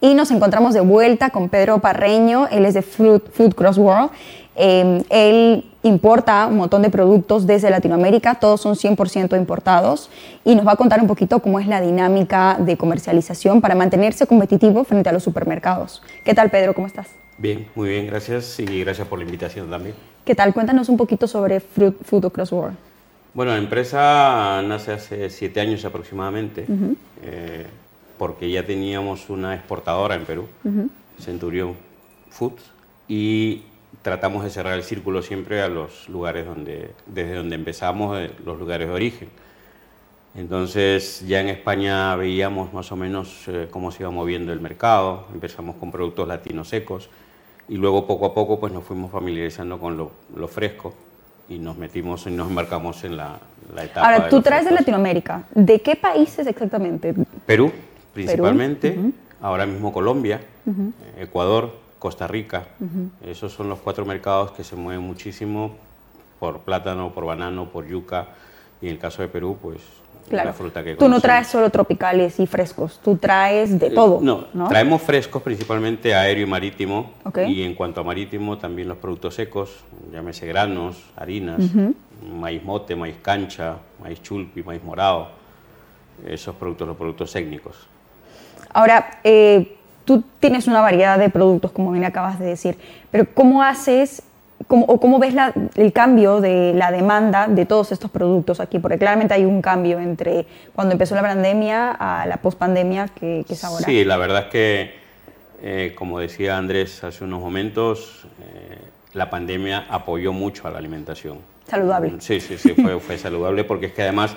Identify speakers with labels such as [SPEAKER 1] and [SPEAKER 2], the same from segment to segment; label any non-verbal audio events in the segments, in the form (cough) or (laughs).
[SPEAKER 1] Y nos encontramos de vuelta con Pedro Parreño, él es de Food Cross World. Eh, él importa un montón de productos desde Latinoamérica, todos son 100% importados y nos va a contar un poquito cómo es la dinámica de comercialización para mantenerse competitivo frente a los supermercados. ¿Qué tal Pedro? ¿Cómo estás?
[SPEAKER 2] Bien, muy bien, gracias y gracias por la invitación también.
[SPEAKER 1] ¿Qué tal? Cuéntanos un poquito sobre Food Cross World.
[SPEAKER 2] Bueno, la empresa nace hace siete años aproximadamente, eh, porque ya teníamos una exportadora en Perú, Centurión Foods, y tratamos de cerrar el círculo siempre a los lugares donde, desde donde empezamos, eh, los lugares de origen. Entonces ya en España veíamos más o menos eh, cómo se iba moviendo el mercado, empezamos con productos latinos secos y luego poco a poco pues nos fuimos familiarizando con lo, lo fresco y nos metimos y nos embarcamos en la, la etapa.
[SPEAKER 1] Ahora, tú traes de Latinoamérica. ¿De qué países exactamente?
[SPEAKER 2] Perú, principalmente. Ahora mismo Colombia, Ecuador, Costa Rica. Esos son los cuatro mercados que se mueven muchísimo por plátano, por banano, por yuca. Y en el caso de Perú, pues
[SPEAKER 1] la fruta que Tú no traes solo tropicales y frescos, tú traes de eh, todo.
[SPEAKER 2] no, traemos frescos principalmente aéreo y marítimo. Y en cuanto a marítimo, también los productos secos, llámese granos, harinas, maíz mote, maíz cancha, maíz chulpi, maíz morado. Esos productos, los productos técnicos.
[SPEAKER 1] Ahora, eh, tú tienes una variedad de productos, como bien acabas de decir, pero ¿cómo haces cómo, o cómo ves el cambio de la demanda de todos estos productos aquí? Porque claramente hay un cambio entre cuando empezó la pandemia a la pospandemia que, que es ahora.
[SPEAKER 2] Sí, la verdad es que, eh, como decía Andrés hace unos momentos, eh, la pandemia apoyó mucho a la alimentación.
[SPEAKER 1] Saludable.
[SPEAKER 2] Sí, sí, sí, fue, fue saludable porque es que además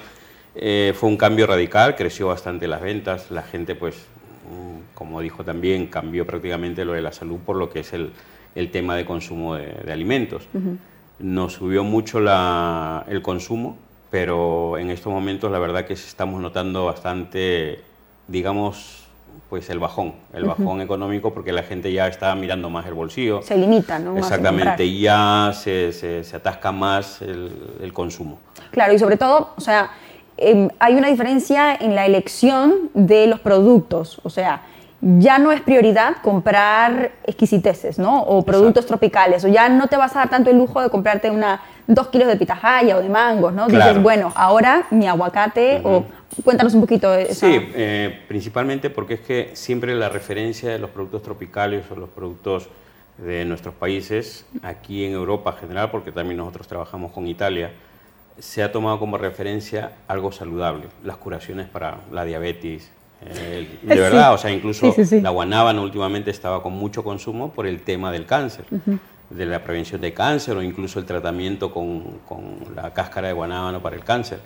[SPEAKER 2] eh, fue un cambio radical, creció bastante las ventas, la gente pues, como dijo también, cambió prácticamente lo de la salud por lo que es el, el tema de consumo de, alimentos. Nos subió mucho la, el consumo, pero en estos momentos la verdad que estamos notando bastante, digamos, pues el bajón, el bajón económico porque la gente ya está mirando más el bolsillo.
[SPEAKER 1] Se limita, ¿no?
[SPEAKER 2] Exactamente, y ya se, se, se, atasca más el, el, consumo.
[SPEAKER 1] Claro, y sobre todo, o sea, em, hay una diferencia en la elección de los productos, o sea, ya no es prioridad comprar exquisiteces, ¿no? O productos tropicales, o ya no te vas a dar tanto el lujo de comprarte una dos kilos de pitahaya o de mangos, ¿no? Dices, bueno, ahora mi aguacate, o cuéntanos un poquito de
[SPEAKER 2] eso. Sí, eh, principalmente porque es que siempre la referencia de los productos tropicales o los productos de nuestros países, aquí en Europa en general, porque también nosotros trabajamos con Italia, se ha tomado como referencia algo saludable, las curaciones para la diabetes, eh, de (laughs) verdad, o sea, incluso la guanábana últimamente estaba con mucho consumo por el tema del cáncer, de la prevención de cáncer o incluso el tratamiento con, con, la cáscara de guanábana para el cáncer.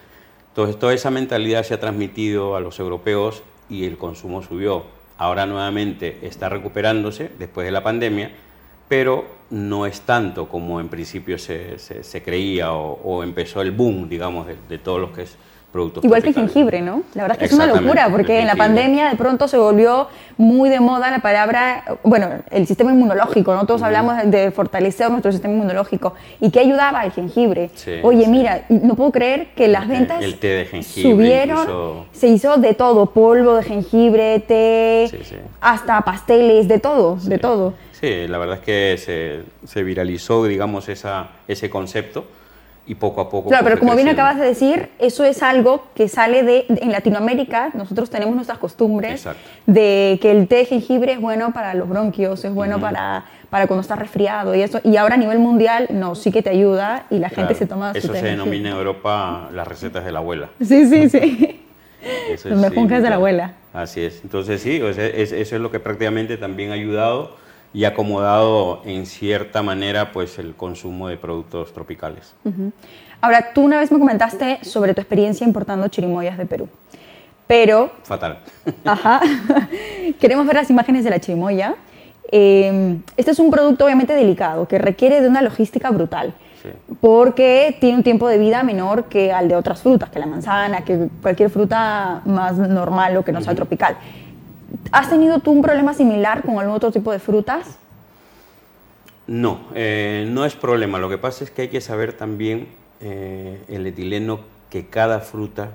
[SPEAKER 2] Entonces, toda esa mentalidad se ha transmitido a los europeos y el consumo subió. Ahora nuevamente está recuperándose después de la pandemia, pero no es tanto como en principio se, se, creía o, empezó el boom, digamos, de, de todo lo que es
[SPEAKER 1] Igual que el jengibre, ¿no? La verdad es que es una locura, porque en la pandemia de pronto se volvió muy de moda la palabra, bueno, el sistema inmunológico, ¿no? Todos hablamos de fortalecer nuestro sistema inmunológico. ¿Y qué ayudaba el jengibre? Oye, mira, no puedo creer que las ventas subieron, se hizo de todo, polvo de jengibre, té, hasta pasteles, de todo, de todo.
[SPEAKER 2] Sí, la verdad es que se, se viralizó, digamos, esa, ese concepto y poco a poco.
[SPEAKER 1] Claro, pero como bien acabas de decir, eso es algo que sale de, en Latinoamérica, nosotros tenemos nuestras costumbres de que el té de jengibre es bueno para los bronquios, es bueno para, para cuando estás resfriado y eso, y ahora a nivel mundial, no, sí que te ayuda y la gente se toma
[SPEAKER 2] Eso se denomina en Europa las recetas de la abuela. (laughs)
[SPEAKER 1] Sí, sí, sí. (laughs) los mejunjes de la abuela.
[SPEAKER 2] Así es. Entonces sí, eso es lo que prácticamente también ha ayudado y acomodado en cierta manera pues el consumo de productos tropicales.
[SPEAKER 1] Ahora, tú una vez me comentaste sobre tu experiencia importando chirimoyas de Perú, pero...
[SPEAKER 2] Fatal. (laughs)
[SPEAKER 1] Ajá. (laughs) Queremos ver las imágenes de la chirimoya. Em, este es un producto obviamente delicado que requiere de una logística brutal. Porque tiene un tiempo de vida menor que al de otras frutas, que la manzana, que cualquier fruta más normal o que no sea tropical. ¿Has tenido tú un problema similar con algún otro tipo de frutas?
[SPEAKER 2] No, eh, no es problema. Lo que pasa es que hay que saber también eh, el etileno que cada fruta,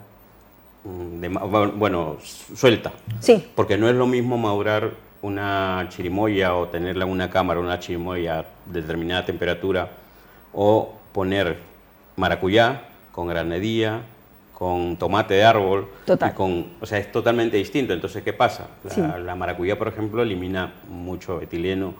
[SPEAKER 2] mm, bueno, suelta.
[SPEAKER 1] Sí.
[SPEAKER 2] Porque no es lo mismo madurar una chirimoya o tenerla en una cámara, una chirimoya a determinada temperatura, o poner maracuyá con granadilla, con tomate de árbol,
[SPEAKER 1] Total.
[SPEAKER 2] con, o sea, es totalmente distinto. Entonces, ¿qué pasa? La, maracuyá, por ejemplo, elimina mucho etileno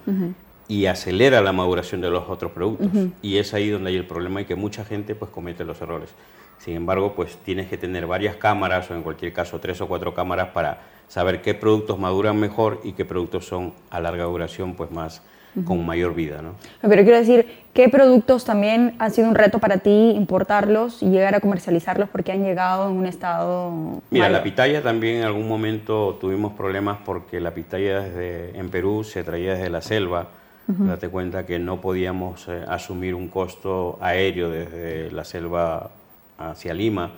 [SPEAKER 2] y acelera la maduración de los otros productos. Y es ahí donde hay el problema y que mucha gente pues comete los errores. Sin embargo, pues tienes que tener varias cámaras o en cualquier caso tres o cuatro cámaras para saber qué productos maduran mejor y qué productos son a larga duración pues más con mayor vida. ¿no?
[SPEAKER 1] Pero quiero decir, ¿qué productos también han sido un reto para ti importarlos y llegar a comercializarlos porque han llegado en un estado...
[SPEAKER 2] Mira, la pitaya también en algún momento tuvimos problemas porque la pitaya desde, en Perú se traía desde la selva. Date cuenta que no podíamos eh, asumir un costo aéreo desde la selva hacia Lima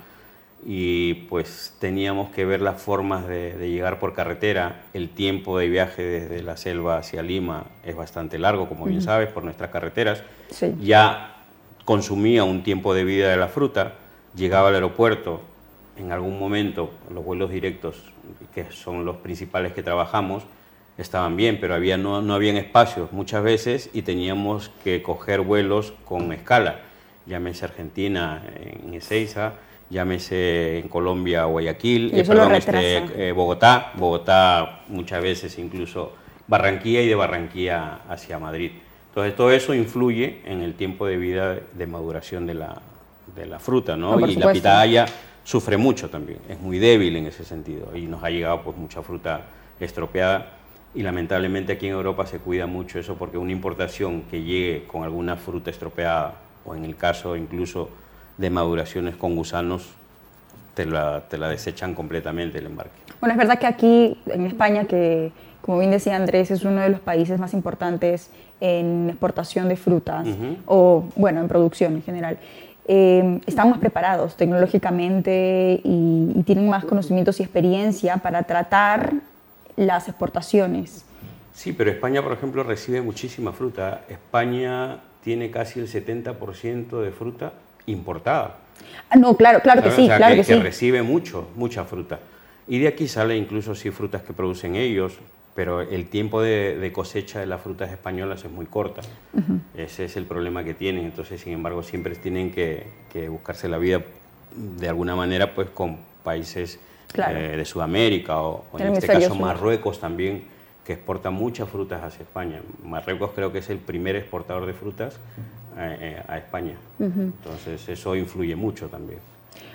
[SPEAKER 2] y pues teníamos que ver las formas de, llegar por carretera. El tiempo de viaje desde la selva hacia Lima es bastante largo, como bien sabes, por nuestras carreteras. Ya consumía un tiempo de vida de la fruta, llegaba al aeropuerto, en algún momento los vuelos directos, que son los principales que trabajamos, estaban bien, pero había, no, no habían espacios muchas veces y teníamos que coger vuelos con escala, llámese Argentina, en Ezeiza, llámese en Colombia Guayaquil,
[SPEAKER 1] eh, perdón, este,
[SPEAKER 2] eh, Bogotá, Bogotá muchas veces incluso Barranquilla y de Barranquilla hacia Madrid. Entonces todo eso influye en el tiempo de vida de maduración de la, de la fruta, ¿no? y la pitaya sufre mucho también, es muy débil en ese sentido y nos ha llegado pues mucha fruta estropeada y lamentablemente aquí en Europa se cuida mucho eso porque una importación que llegue con alguna fruta estropeada o en el caso incluso de maduraciones con gusanos, te la, te la desechan completamente el embarque.
[SPEAKER 1] Bueno, es verdad que aquí en España, que como bien decía Andrés, es uno de los países más importantes en exportación de frutas o, bueno, en producción en general. Eh, están más preparados tecnológicamente y, y, tienen más conocimientos y experiencia para tratar las exportaciones.
[SPEAKER 2] Sí, pero España, por ejemplo, recibe muchísima fruta. España tiene casi el 70% de fruta importada.
[SPEAKER 1] Ah, no, claro, claro que sí, claro que,
[SPEAKER 2] que, recibe mucho, mucha fruta. Y de aquí sale incluso sí frutas que producen ellos, pero el tiempo de, cosecha de las frutas españolas es muy corta. Ese es el problema que tienen. Entonces, sin embargo, siempre tienen que, buscarse la vida de alguna manera pues con países eh, de Sudamérica o, en este caso Marruecos también, que exporta muchas frutas hacia España. Marruecos creo que es el primer exportador de frutas eh, a España. Entonces eso influye mucho también.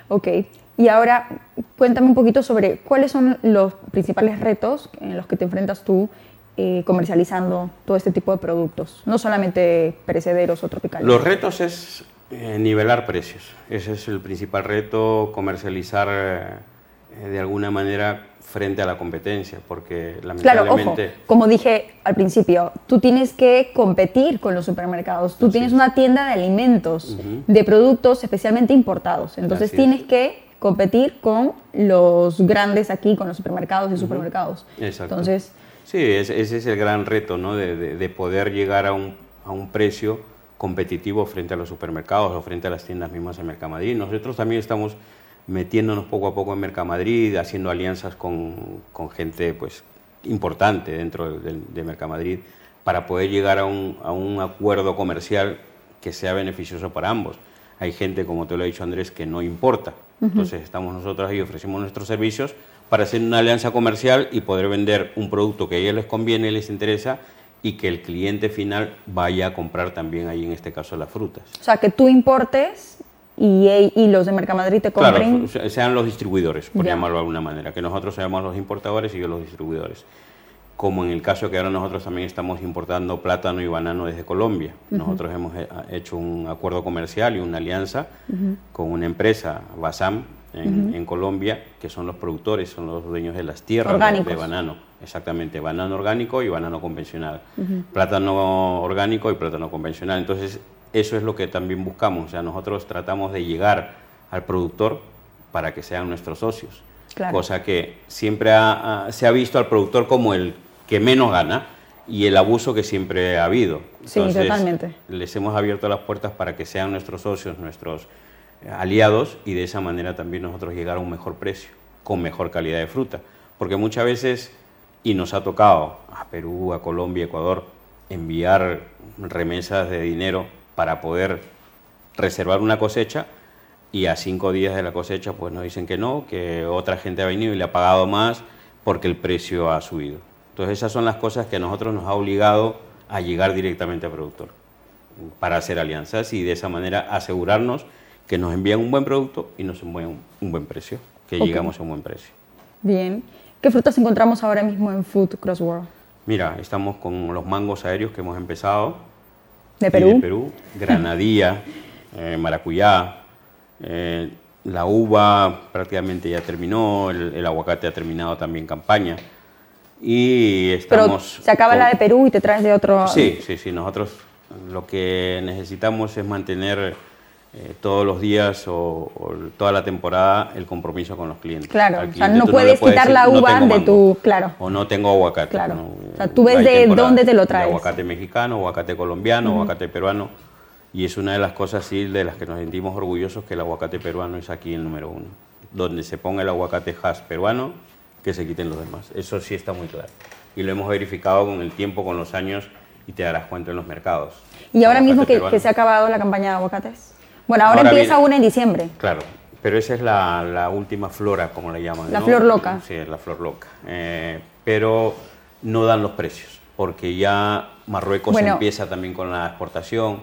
[SPEAKER 1] Ok, y ahora cuéntame un poquito sobre cuáles son los principales retos en los que te enfrentas tú eh, comercializando todo este tipo de productos, no solamente perecederos o tropicales.
[SPEAKER 2] Los retos es eh, nivelar precios, ese es el principal reto, comercializar de alguna manera frente a la competencia, porque lamentablemente...
[SPEAKER 1] Claro, ojo, como dije al principio, tú tienes que competir con los supermercados, tú tienes una tienda de alimentos, de productos especialmente importados, entonces tienes que competir con los grandes aquí, con los supermercados y supermercados.
[SPEAKER 2] Exacto. Entonces... Sí, ese, es el gran reto, ¿no? De, poder llegar a un, a un precio competitivo frente a los supermercados o frente a las tiendas mismas en Mercamadrid. Nosotros también estamos metiéndonos poco a poco en Mercamadrid, haciendo alianzas con, con gente pues, importante dentro de, de, Mercamadrid para poder llegar a un, a un, acuerdo comercial que sea beneficioso para ambos. Hay gente, como te lo ha dicho Andrés, que no importa. Entonces estamos nosotros ahí, ofrecemos nuestros servicios para hacer una alianza comercial y poder vender un producto que a ellos les conviene, les interesa y que el cliente final vaya a comprar también ahí, en este caso, las frutas.
[SPEAKER 1] O sea, que tú importes y, y, los de Mercamadrid te compren.
[SPEAKER 2] Claro, sean los distribuidores, por llamarlo de alguna manera, que nosotros seamos los importadores y ellos los distribuidores. Como en el caso que ahora nosotros también estamos importando plátano y banano desde Colombia. Nosotros hemos eh, hecho un acuerdo comercial y una alianza con una empresa, Basam, en, Colombia, que son los productores, son los dueños de las tierras de, banano. Exactamente, banano orgánico y banano convencional. Plátano orgánico y plátano convencional. Entonces, eso es lo que también buscamos. O sea, nosotros tratamos de llegar al productor para que sean nuestros socios. Cosa que siempre se ha visto al productor como el que menos gana y el abuso que siempre ha habido.
[SPEAKER 1] sí, totalmente.
[SPEAKER 2] Les hemos abierto las puertas para que sean nuestros socios, nuestros eh, aliados y de esa manera también nosotros llegar a un mejor precio, con mejor calidad de fruta. Porque muchas veces y nos ha tocado a Perú, a Colombia, Ecuador, enviar remesas de dinero para poder reservar una cosecha y a cinco días de la cosecha pues nos dicen que no, que otra gente ha venido y le ha pagado más porque el precio ha subido. Entonces esas son las cosas que a nosotros nos ha obligado a llegar directamente al productor para hacer alianzas y de esa manera asegurarnos que nos envían un buen producto y nos envían un buen precio, que llegamos a un buen precio.
[SPEAKER 1] Bien. ¿Qué frutas encontramos ahora mismo en Food Cross World?
[SPEAKER 2] Mira, estamos con los mangos aéreos que hemos empezado.
[SPEAKER 1] ¿De Perú?
[SPEAKER 2] De Perú, granadilla, (laughs) eh, maracuyá, eh, la uva prácticamente ya terminó, el, aguacate ha terminado también campaña. Y estamos...
[SPEAKER 1] Pero se acaba la de Perú y te traes de otro...
[SPEAKER 2] Sí, sí, sí. Nosotros lo que necesitamos es mantener eh, todos los días o, toda la temporada el compromiso con los clientes.
[SPEAKER 1] Claro, o sea, no puedes quitar la uva de tu... Claro.
[SPEAKER 2] O no tengo aguacate.
[SPEAKER 1] Claro. o sea, tú ves de dónde te lo traes.
[SPEAKER 2] aguacate mexicano, aguacate colombiano, aguacate peruano y es una de las cosas sí, de las que nos sentimos orgullosos que el aguacate peruano es aquí el número uno. Donde se ponga el aguacate hash peruano, que se quiten los demás. Eso sí está muy claro. Y lo hemos verificado con el tiempo, con los años, y te darás cuenta en los mercados.
[SPEAKER 1] ¿Y ahora mismo que, se ha acabado la campaña de aguacates? Bueno, ahora, empieza una en diciembre.
[SPEAKER 2] Claro, pero esa es la, última flora, como le llaman.
[SPEAKER 1] La flor loca.
[SPEAKER 2] Sí, la flor loca. Eh, pero no dan los precios, porque ya Marruecos empieza también con la exportación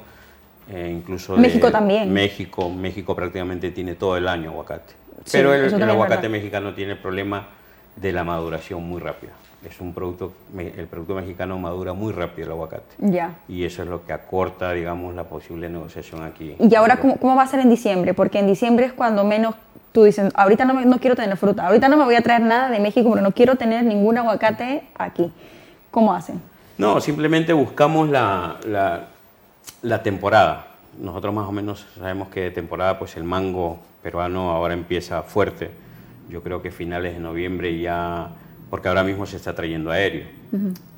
[SPEAKER 2] eh, incluso
[SPEAKER 1] México también.
[SPEAKER 2] México, México prácticamente tiene todo el año aguacate. Pero el, aguacate mexicano tiene el problema de la maduración muy rápida. Es un producto, el producto mexicano madura muy rápido el aguacate.
[SPEAKER 1] Ya.
[SPEAKER 2] Y eso es lo que acorta, digamos, la posible negociación aquí.
[SPEAKER 1] ¿Y ahora cómo, cómo va a ser en diciembre? Porque en diciembre es cuando menos tú dices, ahorita no, no quiero tener fruta, ahorita no me voy a traer nada de México porque no quiero tener ningún aguacate aquí. ¿Cómo hacen?
[SPEAKER 2] No, simplemente buscamos la, la la temporada. Nosotros más o menos sabemos que de temporada pues el mango peruano ahora empieza fuerte. Yo creo que finales de noviembre ya, porque ahora mismo se está trayendo aéreo.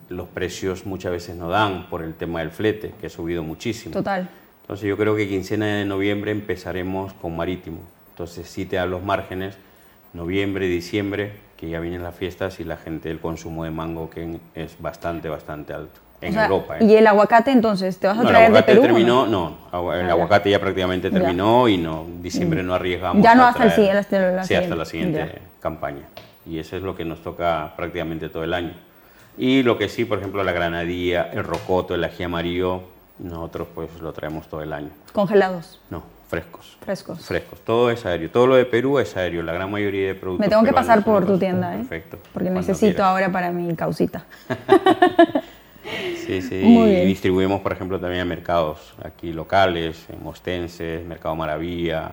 [SPEAKER 2] Los precios muchas veces no dan por el tema del flete, que ha subido muchísimo.
[SPEAKER 1] Total.
[SPEAKER 2] Entonces yo creo que quincena de noviembre empezaremos con marítimo. Entonces sí te dan los márgenes, noviembre, diciembre, que ya vienen las fiestas y la gente, el consumo de mango que es bastante, bastante alto en Europa.
[SPEAKER 1] ¿eh? ¿Y el aguacate entonces? ¿Te vas a traer de Perú?
[SPEAKER 2] Terminó, no, el aguacate ya prácticamente terminó y no, diciembre no arriesgamos.
[SPEAKER 1] Ya no hasta, el, siguiente,
[SPEAKER 2] sí, hasta la siguiente campaña. Y eso es lo que nos toca prácticamente todo el año. Y lo que sí, por ejemplo, la granadilla, el rocoto, el ají amarillo, nosotros pues lo traemos todo el año.
[SPEAKER 1] ¿Congelados?
[SPEAKER 2] No, frescos.
[SPEAKER 1] Frescos.
[SPEAKER 2] Frescos. Todo es aéreo. Todo lo de Perú es aéreo. La gran mayoría de productos.
[SPEAKER 1] Me tengo que pasar por tu tienda, ¿eh? Perfecto. Porque necesito ahora para mi causita. (laughs)
[SPEAKER 2] Sí, sí. y distribuimos, por ejemplo, también a mercados aquí locales, en Mostenses, Mercado Maravilla,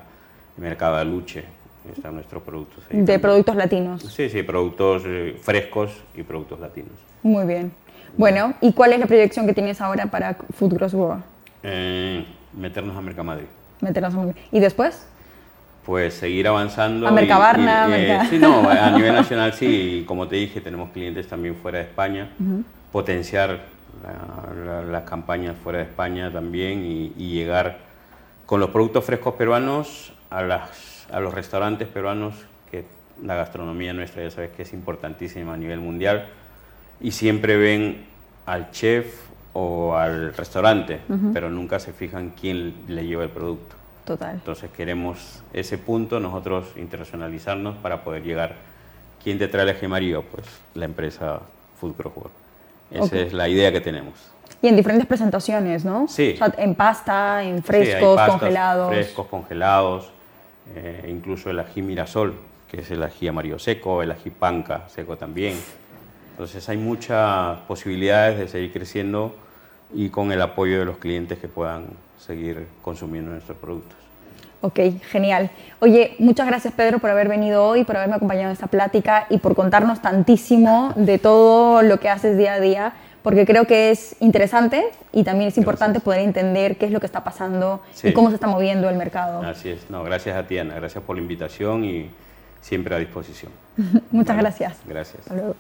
[SPEAKER 2] Mercado Aluche. Están nuestros productos.
[SPEAKER 1] ¿De productos latinos?
[SPEAKER 2] Sí, sí, productos eh, frescos y productos latinos.
[SPEAKER 1] Muy bien. Bueno, ¿y cuál es la proyección que tienes ahora para Food Cross World?
[SPEAKER 2] Eh, meternos a Mercamadrid.
[SPEAKER 1] Meternos a ¿Y después?
[SPEAKER 2] Pues seguir avanzando.
[SPEAKER 1] A Mercabarna.
[SPEAKER 2] Eh, sí, no, (laughs) a nivel nacional sí, como te dije, tenemos clientes también fuera de España potenciar las campañas fuera de España también y, llegar con los productos frescos peruanos a, las, a los restaurantes peruanos, que la gastronomía nuestra ya sabes que es importantísima a nivel mundial, y siempre ven al chef o al restaurante, pero nunca se fijan quién le lleva el producto.
[SPEAKER 1] Total.
[SPEAKER 2] Entonces queremos ese punto, nosotros internacionalizarnos para poder llegar. ¿Quién te trae el gemarío? Pues la empresa Food Cross World. Esa es la idea que tenemos.
[SPEAKER 1] Y en diferentes presentaciones, ¿no?
[SPEAKER 2] Sí.
[SPEAKER 1] O sea, en pasta, en frescos, sí, congelados.
[SPEAKER 2] Frescos, congelados, eh, incluso el ají mirasol, que es el ají amarillo seco, el ají panca seco también. Entonces hay muchas posibilidades de seguir creciendo y con el apoyo de los clientes que puedan seguir consumiendo nuestros productos.
[SPEAKER 1] Ok, genial. Oye, muchas gracias Pedro por haber venido hoy, por haberme acompañado en esta plática y por contarnos tantísimo de todo lo que haces día a día, porque creo que es interesante y también es importante poder entender qué es lo que está pasando y cómo se está moviendo el mercado.
[SPEAKER 2] Así es. No, gracias a ti, Ana. Gracias por la invitación y siempre a disposición. (laughs)
[SPEAKER 1] muchas gracias.
[SPEAKER 2] Gracias.
[SPEAKER 1] Hasta luego.